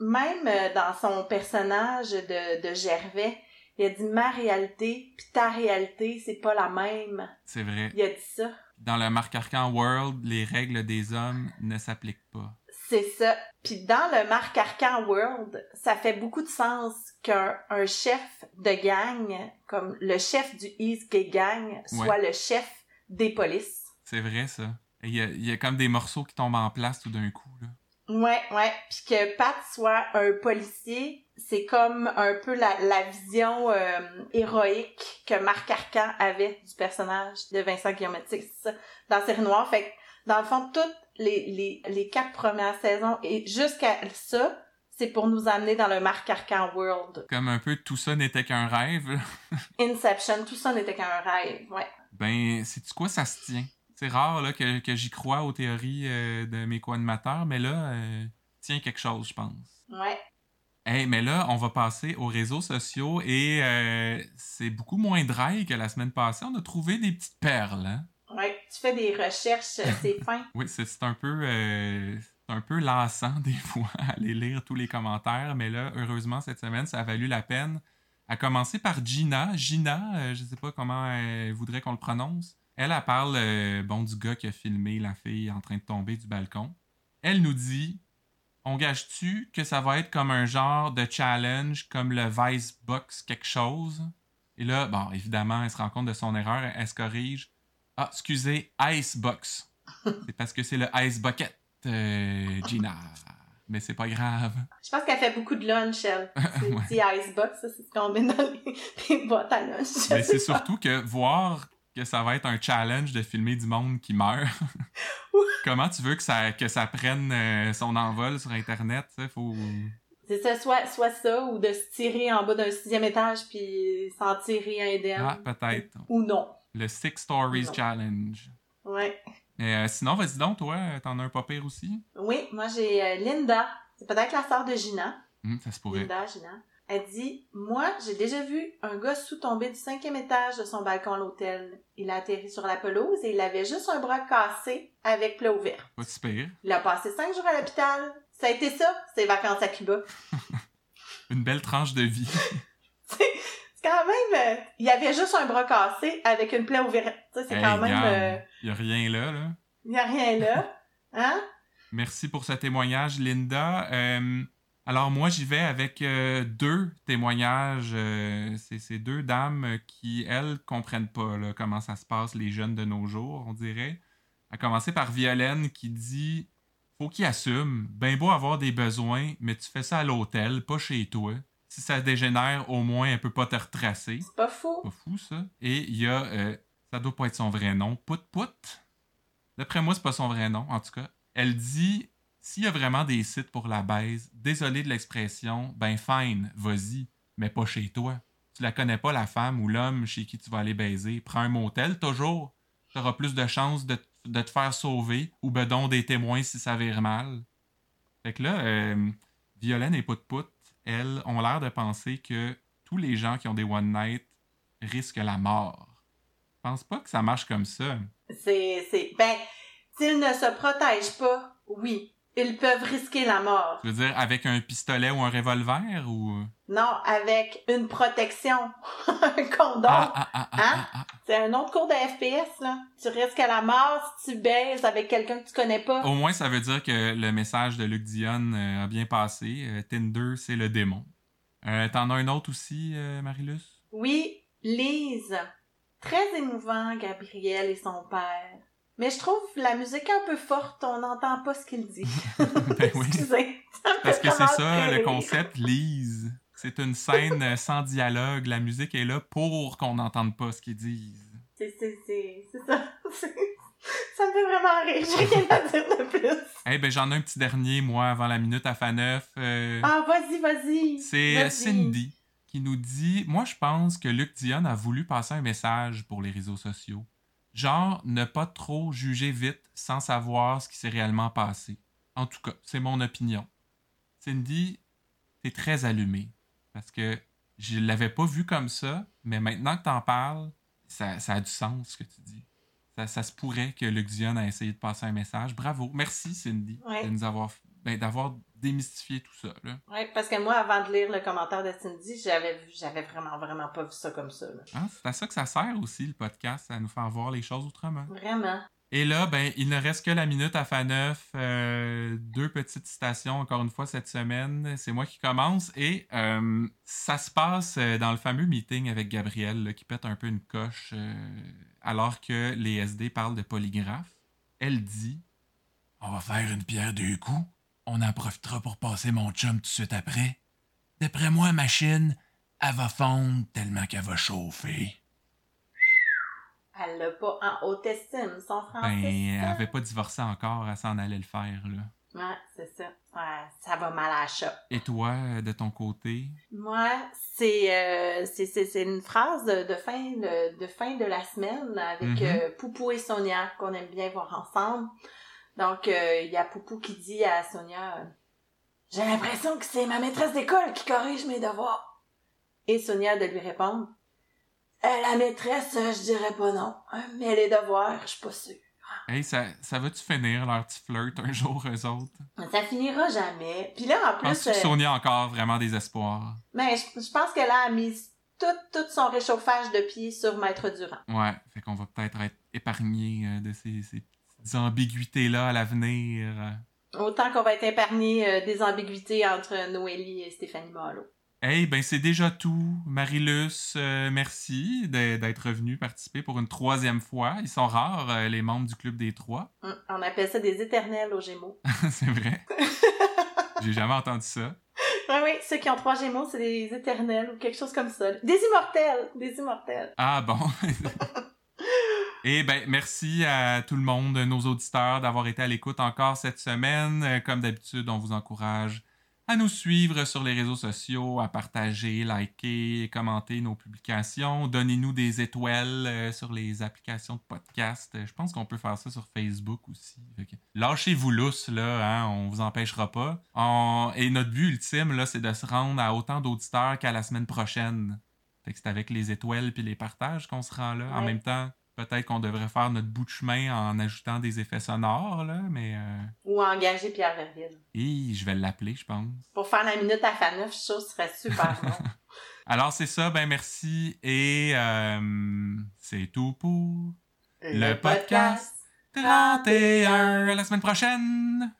même euh, dans son personnage de, de Gervais, il a dit ma réalité, puis ta réalité, c'est pas la même. C'est vrai. Il a dit ça. Dans le Marc Arcan World, les règles des hommes ne s'appliquent pas. C'est ça. Puis dans le Marc Arcan World, ça fait beaucoup de sens qu'un un chef de gang, comme le chef du East Gay Gang, soit le chef des polices. C'est vrai, ça. Il y, a, il y a comme des morceaux qui tombent en place tout d'un coup, là. Ouais, ouais. Puis que Pat soit un policier, c'est comme un peu la, la vision euh, héroïque que Marc Arcan avait du personnage de Vincent Guillaume. Dans Série Noire. Fait que, dans le fond, toutes les, les, les quatre premières saisons et jusqu'à ça, c'est pour nous amener dans le Marc Arcan world. Comme un peu tout ça n'était qu'un rêve. [laughs] Inception, tout ça n'était qu'un rêve, ouais. Ben, c'est quoi ça se tient? C'est rare là, que, que j'y crois aux théories euh, de mes co-animateurs, mais là, euh, tient quelque chose, je pense. Ouais. Hey, mais là, on va passer aux réseaux sociaux et euh, c'est beaucoup moins dry que la semaine passée. On a trouvé des petites perles. Hein? Tu fais des recherches, c'est [laughs] fin. oui, c'est un peu un peu lassant [laughs] des fois aller lire tous les commentaires, mais là, heureusement, cette semaine, ça a valu la peine. À commencer par Gina. Gina, je sais pas comment elle voudrait qu'on le prononce. Elle, elle parle euh, bon, du gars qui a filmé la fille en train de tomber du balcon. Elle nous dit On gage-tu que ça va être comme un genre de challenge, comme le Vice Box quelque chose Et là, bon, évidemment, elle se rend compte de son erreur, elle, se corrige. Ah, excusez, Ice Box. c'est parce que c'est le Ice Bucket, euh, Gina. Mais c'est pas grave. Je pense qu'elle fait beaucoup de lunch, elle. [laughs] C'est ouais. Icebox, ça, c'est ce qu'on met dans les, les boîtes à lunch. Mais c'est surtout que voir que ça va être un challenge de filmer du monde qui meurt. [laughs] Comment tu veux que ça, que ça prenne euh, son envol sur Internet? Faut... C'est ça, soit, soit ça, ou de se tirer en bas d'un sixième étage puis s'en tirer indemne. Ah, peut-être. Ou non. Le Six Stories Challenge. Ouais. Euh, sinon, vas-y donc, toi, t'en as un pas pire aussi? Oui, moi j'ai euh, Linda. C'est peut-être la sœur de Gina. Hum, ça se pourrait. Linda, Gina. Elle dit Moi, j'ai déjà vu un gars sous-tomber du cinquième étage de son balcon à l'hôtel. Il a atterri sur la pelouse et il avait juste un bras cassé avec plat ouvert. Pas super. Il a passé cinq jours à l'hôpital. Ça a été ça, ses vacances à Cuba. [laughs] Une belle tranche de vie. [laughs] quand même. Euh, il avait juste un bras cassé avec une plaie ouverte. C'est quand même. Euh, il n'y a rien là, là. Il n'y a rien là. [laughs] Hein? Merci pour ce témoignage, Linda. Euh, alors moi, j'y vais avec euh, deux témoignages. Euh, c'est ces deux dames qui, elles, comprennent pas comment ça se passe, les jeunes de nos jours, on dirait. À commencer par Violaine qui dit Faut qu'ils assument. Ben beau avoir des besoins, mais tu fais ça à l'hôtel, pas chez toi. Si ça dégénère, au moins, elle peut pas te retracer. C'est pas fou. Pas fou, ça. Et il y a, euh, ça doit pas être son vrai nom, Pout Pout. D'après moi, c'est pas son vrai nom, en tout cas. Elle dit s'il y a vraiment des sites pour la baise, désolé de l'expression, ben fine, vas-y, mais pas chez toi. Tu la connais pas, la femme ou l'homme chez qui tu vas aller baiser. Prends un motel, toujours. Tu auras plus de chances de, te faire sauver ou bedon des témoins si ça vire mal. Fait que là, euh, Violaine et Pout-Pout, elles, ont l'air de penser que tous les gens qui ont des one night risquent la mort. Je pense pas que ça marche comme ça. C'est. c'est ben, s'ils ne se protègent pas, oui. Ils peuvent risquer la mort. Tu veux dire avec un pistolet ou un revolver ou? Non, avec une protection, [laughs] un condom. Ah, ah, ah, hein? C'est un autre cours de FPS là. Tu risques la mort si tu baises avec quelqu'un que tu connais pas. Au moins ça veut dire que le message de Luc Dion euh, a bien passé. Euh, Tinder, c'est le démon. Euh, T'en as un autre aussi, euh, Marilus Oui, Lise. Très émouvant, Gabriel et son père. Mais je trouve la musique un peu forte, on n'entend pas ce qu'il dit. [laughs] ben [laughs] oui. Parce que c'est ça le concept, Lise. C'est une scène euh, sans dialogue. La musique est là pour qu'on n'entende pas ce qu'ils disent. C'est ça. [laughs] Ça me fait vraiment rire. J'ai rien à dire de plus. Eh ben, j'en ai un petit dernier, moi, avant la minute à Faneuf. Euh... Ah, vas-y, vas-y. C'est Cindy qui nous dit Moi, je pense que Luc Dion a voulu passer un message pour les réseaux sociaux. Genre, ne pas trop juger vite sans savoir ce qui s'est réellement passé. En tout cas, c'est mon opinion. Cindy, t'es très allumée. Parce que je l'avais pas vu comme ça, mais maintenant que t'en parles, ça, a du sens ce que tu dis. Ça, se pourrait que Luc Dion a essayé de passer un message. Bravo. Merci, Cindy, de nous avoir, ben, d'avoir démystifier tout ça. Oui, parce que moi, avant de lire le commentaire de Cindy, j'avais j'avais vraiment, vraiment pas vu ça comme ça. Ah, c'est à ça que ça sert aussi, le podcast, à nous faire voir les choses autrement. Vraiment. Et là, ben, il ne reste que la minute à Faneuf. Euh, deux petites citations, encore une fois, cette semaine. C'est moi qui commence. Et euh, ça se passe euh, dans le fameux meeting avec Gabrielle, qui pète un peu une coche alors que les SD parlent de polygraphe. Elle dit On va faire une pierre deux coups on en profitera pour passer mon chum tout de suite après. D'après moi, machine, elle va fondre tellement qu'elle va chauffer. Elle l'a pas en haute estime, son français. Ben, elle avait pas divorcé encore, elle s'en allait le faire, là. Ouais, c'est ça. Ouais, ça va mal à la. Et toi, de ton côté? Moi, c'est euh, c'est- c'est c'est une phrase de, de fin de, de fin de la semaine avec euh, Poupou et Sonia qu'on aime bien voir ensemble. Donc euh, il y a Poupou qui dit à Sonia euh, J'ai l'impression que c'est ma maîtresse d'école qui corrige mes devoirs. Et Sonia de lui répondre Euh, La maîtresse, euh, je dirais pas non, hein, mais les devoirs, je suis pas sûre. Hey, ça, ça va-tu finir leur petit flirt un jour, eux autres? Ça finira jamais. Puis là, en plus, que Sonia a encore vraiment des espoirs? mais je, je pense qu'elle a mis tout, tout son réchauffage de pied sur Maître Durand. Ouais, fait qu'on va peut-être être épargné euh, de ces, ces petites ambiguïtés-là à l'avenir. Autant qu'on va être épargné euh, des ambiguïtés entre Noélie et Stéphanie Malo. Hey, ben c'est déjà tout. Marilus, euh, merci d'être revenu participer pour une troisième fois. Ils sont rares, euh, les membres du Club des Trois. Hum, On appelle ça des éternels aux Gémeaux. [laughs] c'est vrai. [laughs] J'ai jamais entendu ça. oui, oui, ceux qui ont trois Gémeaux, c'est des éternels ou quelque chose comme ça. Des immortels! Des immortels. Ah bon. [laughs] Et ben merci à tout le monde, nos auditeurs, d'avoir été à l'écoute encore cette semaine. Euh, Comme d'habitude, on vous encourage à nous suivre sur les réseaux sociaux, à partager, liker, commenter nos publications. Donnez-nous des étoiles euh, sur les applications de podcast. Je pense qu'on peut faire ça sur Facebook aussi. Lâchez-vous lousse, là, hein, on vous empêchera pas. On- Et notre but ultime, là, c'est de se rendre à autant d'auditeurs qu'à la semaine prochaine. Fait que c'est avec les étoiles puis les partages qu'on se rend là. En même temps, peut-être qu'on devrait faire notre bout de chemin en ajoutant des effets sonores, là, mais... Euh... Ou engager Pierre Verville. hi, je vais l'appeler, je pense. Pour faire la minute à Faneuf, je suis sûre que ce serait super bon. [laughs] Alors c'est ça, ben merci et euh, c'est tout pour le podcast 31 à la semaine prochaine.